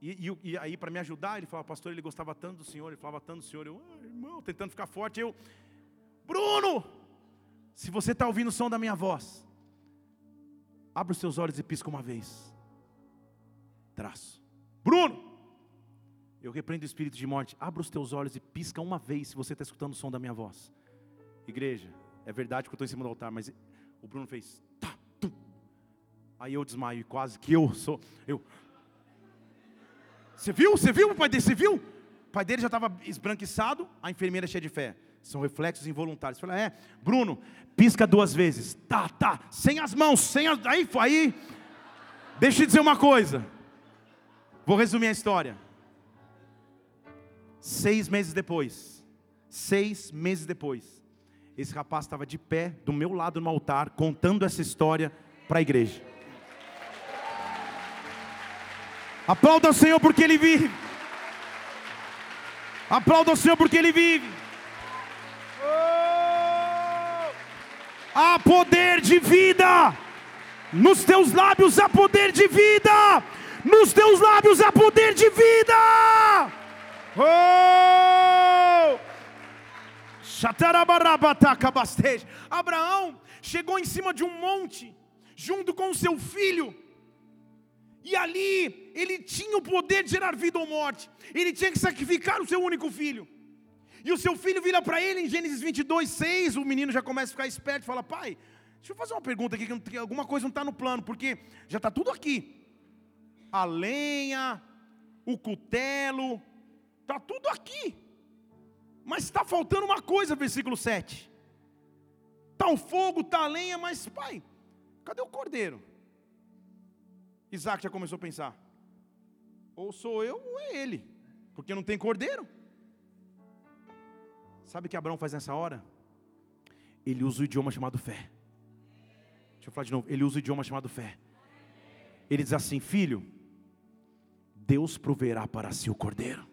[SPEAKER 1] E, e, e aí, para me ajudar, ele falava, pastor, ele gostava tanto do Senhor, ele falava tanto do Senhor. Eu, ah, irmão, tentando ficar forte, eu. Bruno, se você está ouvindo o som da minha voz, abre os seus olhos e pisca uma vez. Traço. Bruno, eu repreendo o espírito de morte. Abra os teus olhos e pisca uma vez se você está escutando o som da minha voz. Igreja, é verdade que eu estou em cima do altar, mas o Bruno fez. Tá, tum. Aí eu desmaio, quase que eu sou. Eu. Você viu? Você viu o pai dele? Você viu? O pai dele já estava esbranquiçado, a enfermeira cheia de fé. São reflexos involuntários. Fala, é, Bruno, pisca duas vezes. Tá, tá, sem as mãos, sem as. Aí, aí. Deixa eu dizer uma coisa. Vou resumir a história. Seis meses depois, seis meses depois, esse rapaz estava de pé do meu lado no altar, contando essa história para a igreja. Aplauda o Senhor porque Ele vive. Aplauda o Senhor porque Ele vive. Há poder de vida. Nos teus lábios há poder de vida. Nos teus lábios há poder de vida. Oh! Abraão chegou em cima de um monte, junto com seu filho, e ali ele tinha o poder de gerar vida ou morte, ele tinha que sacrificar o seu único filho. E o seu filho vira para ele em Gênesis 22, 6. O menino já começa a ficar esperto e fala: Pai, deixa eu fazer uma pergunta aqui, que alguma coisa não está no plano, porque já está tudo aqui: a lenha, o cutelo, está tudo aqui. Mas está faltando uma coisa, versículo 7. Está o fogo, está a lenha, mas pai, cadê o cordeiro? Isaac já começou a pensar: ou sou eu ou é ele, porque não tem cordeiro. Sabe o que Abraão faz nessa hora? Ele usa o idioma chamado fé. Deixa eu falar de novo. Ele usa o idioma chamado fé. Ele diz assim: Filho, Deus proverá para si o cordeiro.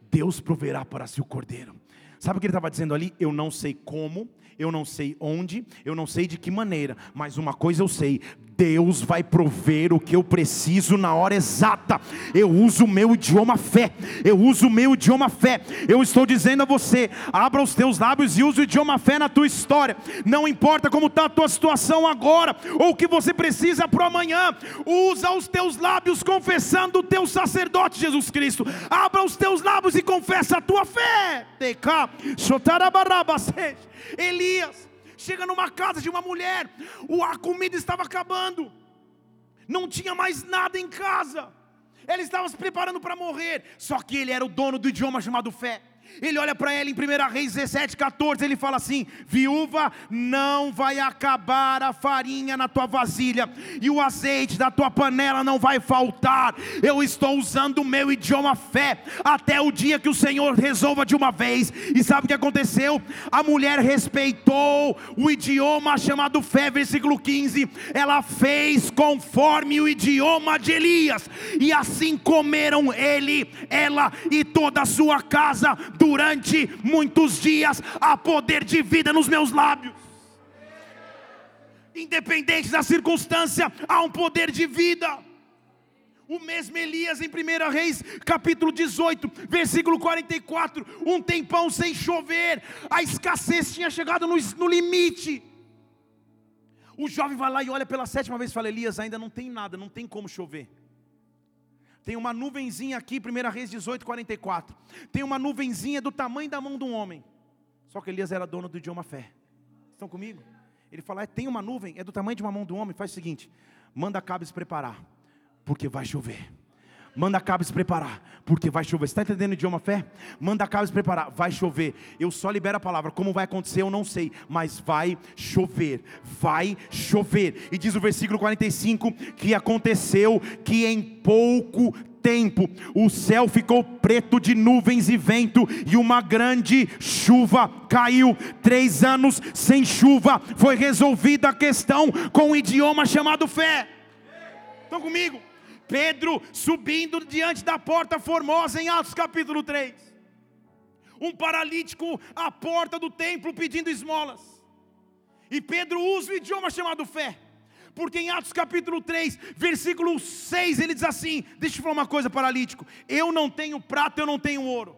[SPEAKER 1] Deus proverá para si o cordeiro. Sabe o que ele estava dizendo ali? Eu não sei como, eu não sei onde, eu não sei de que maneira, mas uma coisa eu sei: Deus vai prover o que eu preciso na hora exata. Eu uso o meu idioma fé. Eu uso o meu idioma fé. Eu estou dizendo a você: abra os teus lábios e use o idioma fé na tua história. Não importa como está a tua situação agora ou o que você precisa para amanhã. Usa os teus lábios confessando o teu sacerdote Jesus Cristo. Abra os teus lábios e confessa a tua fé. Elias chega numa casa de uma mulher, a comida estava acabando, não tinha mais nada em casa, ele estava se preparando para morrer, só que ele era o dono do idioma chamado fé. Ele olha para ela em 1 Reis 17, 14, ele fala assim: Viúva, não vai acabar a farinha na tua vasilha, e o azeite da tua panela não vai faltar. Eu estou usando o meu idioma fé, até o dia que o Senhor resolva de uma vez. E sabe o que aconteceu? A mulher respeitou o idioma chamado fé, versículo 15. Ela fez conforme o idioma de Elias, e assim comeram ele, ela e toda a sua casa durante muitos dias há poder de vida nos meus lábios. Independente da circunstância, há um poder de vida. O mesmo Elias em 1 Reis, capítulo 18, versículo 44. Um tempão sem chover, a escassez tinha chegado no, no limite. O jovem vai lá e olha pela sétima vez e fala: Elias, ainda não tem nada, não tem como chover. Tem uma nuvenzinha aqui, 1 Reis 18, 44. Tem uma nuvenzinha do tamanho da mão de um homem. Só que Elias era dono do idioma fé. Estão comigo? Ele fala: é, tem uma nuvem, é do tamanho de uma mão um homem. Faz o seguinte: manda cabos preparar, porque vai chover. Manda cabos preparar, porque vai chover. Você está entendendo o idioma fé? Manda cabos preparar, vai chover. Eu só libero a palavra. Como vai acontecer, eu não sei, mas vai chover. Vai chover. E diz o versículo 45 que aconteceu que em pouco tempo o céu ficou preto de nuvens e vento, e uma grande chuva caiu. Três anos sem chuva, foi resolvida a questão com um idioma chamado fé. Estão comigo? Pedro subindo diante da porta formosa em Atos capítulo 3. Um paralítico à porta do templo pedindo esmolas. E Pedro usa o idioma chamado fé. Porque em Atos capítulo 3, versículo 6, ele diz assim: Deixa eu falar uma coisa, paralítico. Eu não tenho prata, eu não tenho ouro.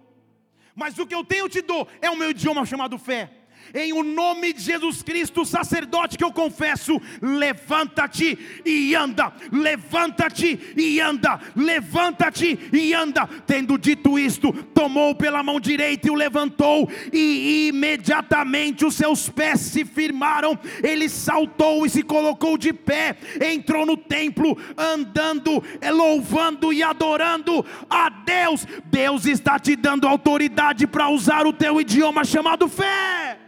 [SPEAKER 1] Mas o que eu tenho eu te dou é o meu idioma chamado fé em o nome de Jesus Cristo, sacerdote que eu confesso, levanta-te e anda, levanta-te e anda, levanta-te e anda. Tendo dito isto, tomou pela mão direita e o levantou, e imediatamente os seus pés se firmaram. Ele saltou e se colocou de pé, entrou no templo, andando, louvando e adorando a Deus. Deus está te dando autoridade para usar o teu idioma chamado fé.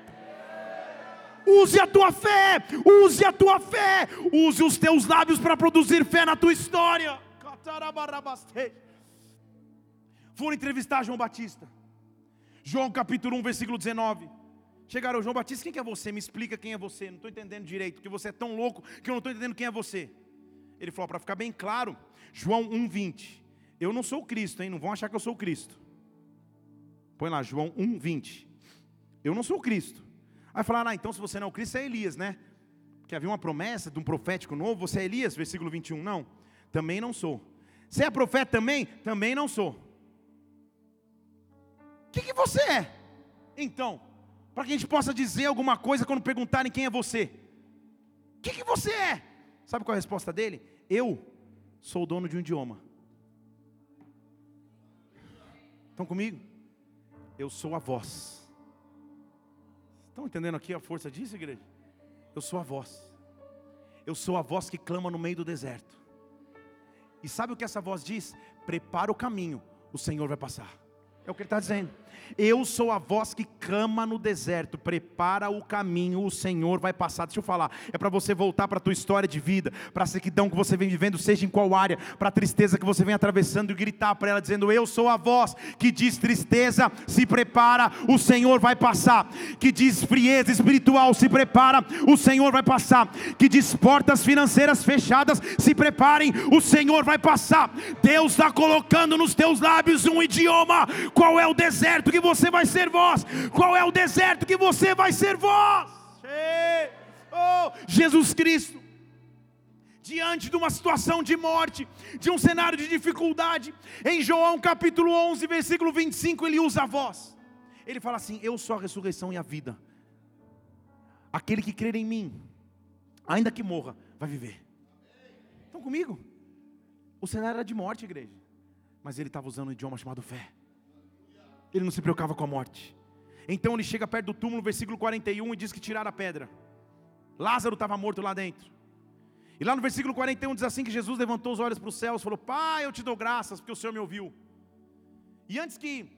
[SPEAKER 1] Use a tua fé, use a tua fé, use os teus lábios para produzir fé na tua história. Foram entrevistar João Batista, João capítulo 1, versículo 19. Chegaram, João Batista, quem que é você? Me explica quem é você. Não estou entendendo direito, porque você é tão louco que eu não estou entendendo quem é você. Ele falou, para ficar bem claro, João 1,20. Eu não sou o Cristo, hein? Não vão achar que eu sou o Cristo. Põe lá, João 1,20. Eu não sou o Cristo. Aí falaram, ah, então se você não é o Cristo, é Elias, né? Que havia uma promessa de um profético novo, você é Elias, versículo 21. Não, também não sou. Você é profeta também? Também não sou. O que, que você é? Então, para que a gente possa dizer alguma coisa quando perguntarem quem é você. O que, que você é? Sabe qual é a resposta dele? Eu sou o dono de um idioma. Estão comigo? Eu sou a voz. Estão entendendo aqui a força disso, igreja? Eu sou a voz. Eu sou a voz que clama no meio do deserto. E sabe o que essa voz diz? Prepara o caminho, o Senhor vai passar. É o que ele está dizendo. Eu sou a voz que clama no deserto, prepara o caminho, o Senhor vai passar. Deixa eu falar, é para você voltar para a tua história de vida, para a sequidão que você vem vivendo, seja em qual área, para a tristeza que você vem atravessando e gritar para ela, dizendo: Eu sou a voz que diz tristeza, se prepara, o Senhor vai passar. Que diz frieza espiritual, se prepara, o Senhor vai passar. Que diz portas financeiras fechadas, se preparem, o Senhor vai passar. Deus está colocando nos teus lábios um idioma. Qual é o deserto que que você vai ser vós? Qual é o deserto que você vai ser vós? Oh, Jesus Cristo, diante de uma situação de morte, de um cenário de dificuldade, em João capítulo 11, versículo 25, ele usa a voz. Ele fala assim: Eu sou a ressurreição e a vida. Aquele que crer em mim, ainda que morra, vai viver. Estão comigo? O cenário era de morte, igreja, mas ele estava usando um idioma chamado fé. Ele não se preocupava com a morte. Então ele chega perto do túmulo, versículo 41, e diz que tiraram a pedra. Lázaro estava morto lá dentro. E lá no versículo 41 diz assim: que Jesus levantou os olhos para os céus e falou: Pai, eu te dou graças, porque o Senhor me ouviu. E antes que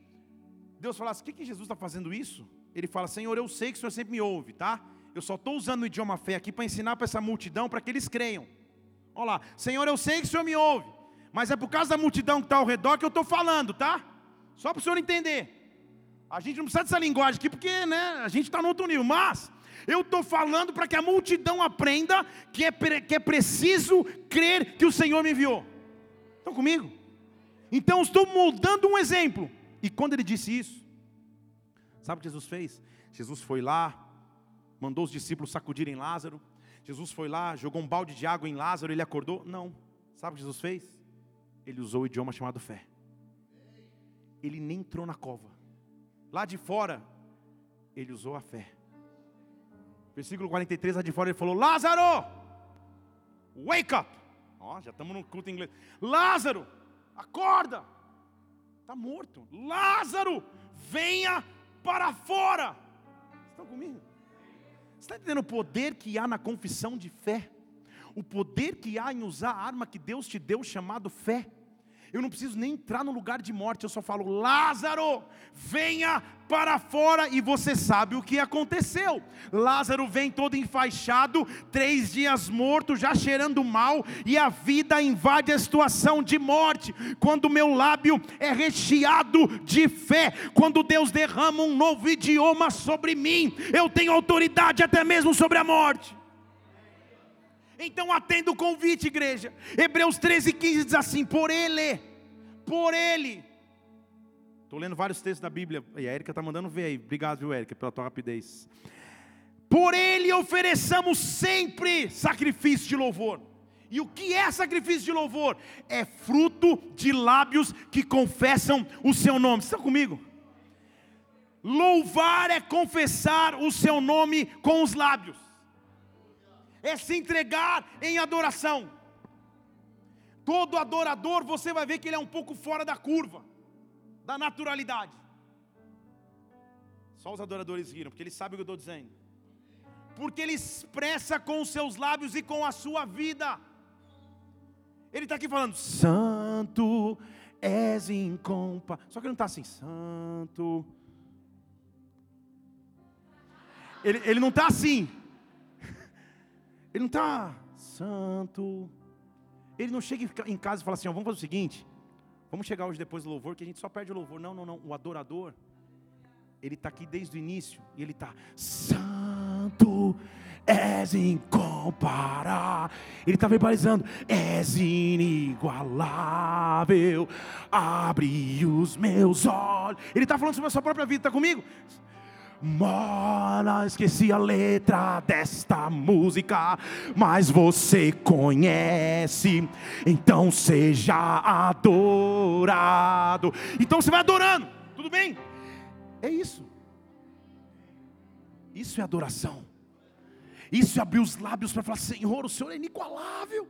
[SPEAKER 1] Deus falasse: O que, que Jesus está fazendo isso? Ele fala: Senhor, eu sei que o Senhor sempre me ouve, tá? Eu só estou usando o idioma fé aqui para ensinar para essa multidão, para que eles creiam. Olha lá, Senhor, eu sei que o Senhor me ouve, mas é por causa da multidão que está ao redor que eu estou falando, tá? Só para o senhor entender. A gente não precisa dessa linguagem aqui, porque né, a gente está no outro nível. Mas eu estou falando para que a multidão aprenda que é, que é preciso crer que o Senhor me enviou. Estão comigo? Então estou moldando um exemplo. E quando ele disse isso, sabe o que Jesus fez? Jesus foi lá, mandou os discípulos sacudirem Lázaro. Jesus foi lá, jogou um balde de água em Lázaro, ele acordou? Não. Sabe o que Jesus fez? Ele usou o idioma chamado fé ele nem entrou na cova. Lá de fora, ele usou a fé. Versículo 43, lá de fora, ele falou: Lázaro, wake up. Ó, já estamos no culto em inglês. Lázaro, acorda. Está morto. Lázaro, venha para fora. Estão comigo? Você está entendendo o poder que há na confissão de fé? O poder que há em usar a arma que Deus te deu, chamado fé. Eu não preciso nem entrar no lugar de morte, eu só falo: Lázaro, venha para fora, e você sabe o que aconteceu. Lázaro vem todo enfaixado, três dias morto, já cheirando mal, e a vida invade a situação de morte. Quando meu lábio é recheado de fé, quando Deus derrama um novo idioma sobre mim, eu tenho autoridade até mesmo sobre a morte. Então atenda o convite, igreja. Hebreus 13, 15 diz assim: Por ele, por ele. Estou lendo vários textos da Bíblia. E a Érica está mandando ver aí. Obrigado, viu, Érica, pela tua rapidez. Por ele ofereçamos sempre sacrifício de louvor. E o que é sacrifício de louvor? É fruto de lábios que confessam o seu nome. Você está comigo? Louvar é confessar o seu nome com os lábios é se entregar em adoração. Todo adorador, você vai ver que ele é um pouco fora da curva, da naturalidade. Só os adoradores riram, porque eles sabem o que eu estou dizendo. Porque ele expressa com os seus lábios e com a sua vida. Ele está aqui falando, Santo és incompa. Só que ele não está assim, Santo. Ele, ele não está assim. Ele não está santo. Ele não chega em casa e fala assim: ó, vamos fazer o seguinte, vamos chegar hoje depois do louvor, que a gente só perde o louvor. Não, não, não. O adorador, ele está aqui desde o início e ele está santo. És incomparável. Ele está verbalizando: És inigualável. Abre os meus olhos. Ele está falando sobre a sua própria vida. Está comigo? Mora, esqueci a letra desta música, mas você conhece, então seja adorado. Então você vai adorando, tudo bem? É isso. Isso é adoração. Isso é abrir os lábios para falar: Senhor, o Senhor é inigualável.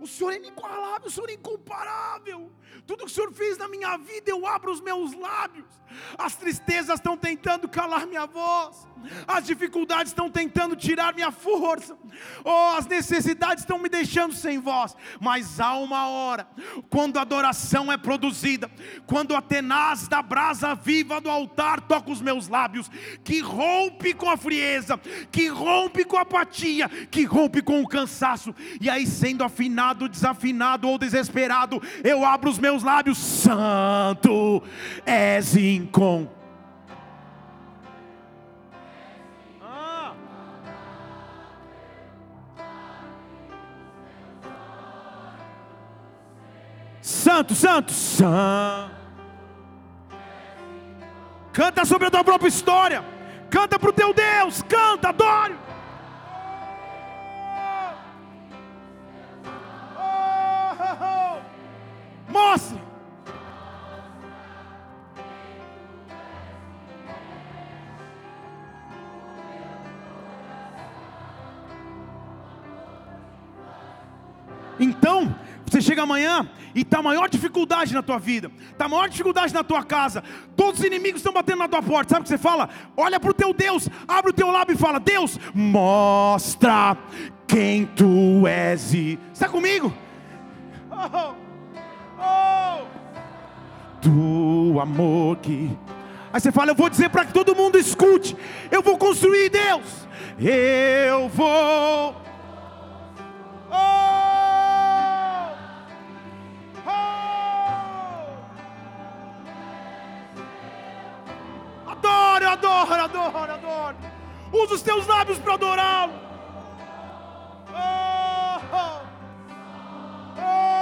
[SPEAKER 1] O Senhor é inigualável, o Senhor é incomparável. Tudo que o Senhor fez na minha vida, eu abro os meus lábios. As tristezas estão tentando calar minha voz. As dificuldades estão tentando tirar minha força. Oh, as necessidades estão me deixando sem voz. Mas há uma hora, quando a adoração é produzida, quando a tenaz da brasa viva do altar toca os meus lábios, que rompe com a frieza, que rompe com a apatia, que rompe com o cansaço. E aí, sendo afinado, desafinado ou desesperado, eu abro os meus lábios. Santo és incomparável Santo, santo, santo. Canta sobre a tua própria história. Canta para o teu Deus. Canta, adore. Mostre. Então, você chega amanhã e está a maior dificuldade na tua vida, está a maior dificuldade na tua casa, todos os inimigos estão batendo na tua porta, sabe o que você fala? Olha para o teu Deus, abre o teu lábio e fala: Deus, mostra quem tu és. Está comigo? Oh, oh, do amor que. Aí você fala: Eu vou dizer para que todo mundo escute, eu vou construir Deus, eu vou. Oh, Adora, adora, adora, adora. Usa os teus lábios para adorá-lo. Oh, oh.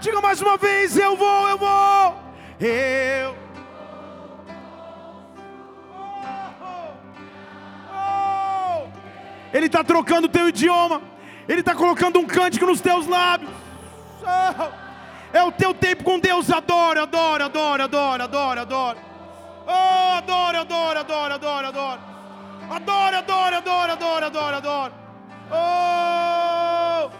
[SPEAKER 1] Diga mais uma vez: Eu vou, eu vou. Eu. Ele está trocando o teu idioma. Ele está colocando um cântico nos teus lábios. Oh. É o teu tempo com Deus. Adora, adora, adora, adora, adora, adora. Oh, adora, adora, adora, adora, adora. Adora, adora, adora, adora, adora, adora. Oh!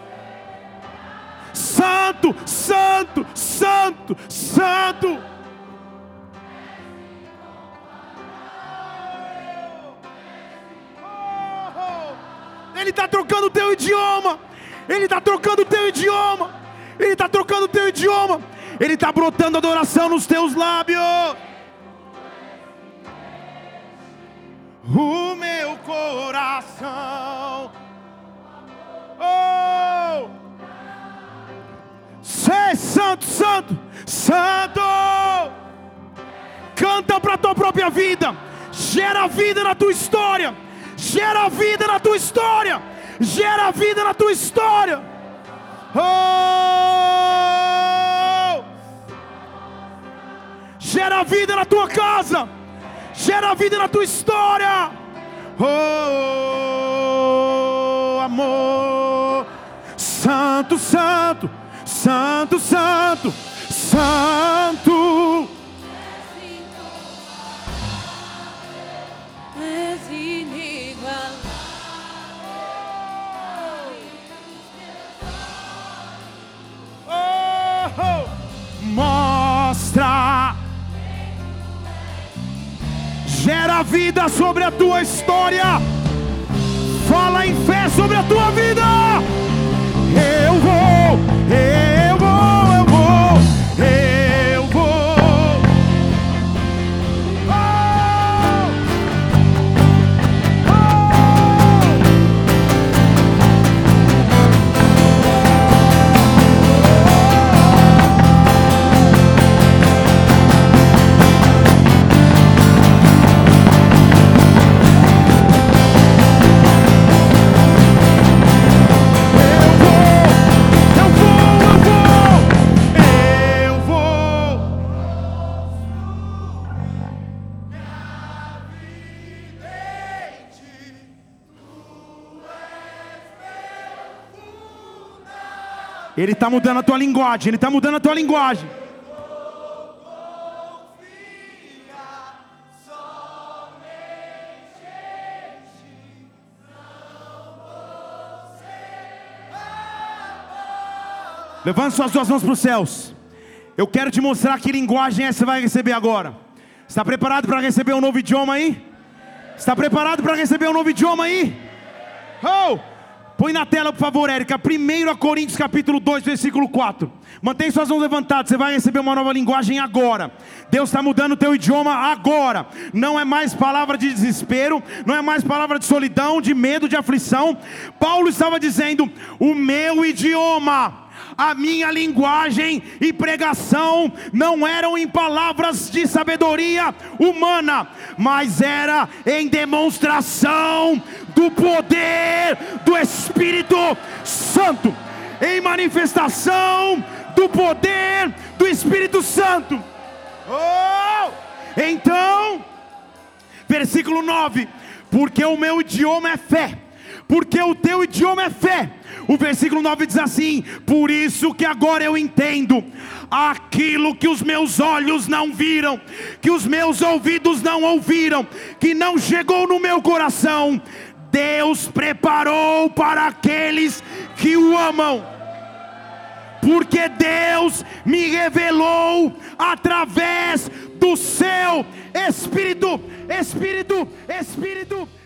[SPEAKER 1] Santo, santo, santo, santo. Ele está trocando o teu idioma. Ele está trocando o teu idioma. Ele está trocando o teu idioma, Ele está brotando adoração nos teus lábios. O meu coração, santo, santo, santo. Canta para a tua própria vida, gera vida na tua história, gera vida na tua história, gera vida na tua história. Oh! Gera vida na tua casa, gera vida na tua história. Oh, amor, Santo, Santo, Santo, Santo, Santo. mostra. Gera vida sobre a tua história. Fala em fé sobre a tua vida. Vou, eu vou, eu vou. Eu Ele está mudando a tua linguagem, Ele está mudando a tua linguagem. Levante suas duas mãos para os céus. Eu quero te mostrar que linguagem é essa você vai receber agora. Está preparado para receber um novo idioma aí? Está preparado para receber um novo idioma aí? Oh! Põe na tela, por favor, Érica. 1 Coríntios capítulo 2, versículo 4. Mantém suas mãos levantadas, você vai receber uma nova linguagem agora. Deus está mudando o teu idioma agora. Não é mais palavra de desespero, não é mais palavra de solidão, de medo, de aflição. Paulo estava dizendo: o meu idioma a minha linguagem e pregação não eram em palavras de sabedoria humana, mas era em demonstração do poder do Espírito Santo, em manifestação do poder do Espírito Santo. Oh! Então, versículo 9: porque o meu idioma é fé, porque o teu idioma é fé o versículo 9 diz assim: Por isso que agora eu entendo aquilo que os meus olhos não viram, que os meus ouvidos não ouviram, que não chegou no meu coração, Deus preparou para aqueles que o amam. Porque Deus me revelou através do seu Espírito, Espírito, Espírito.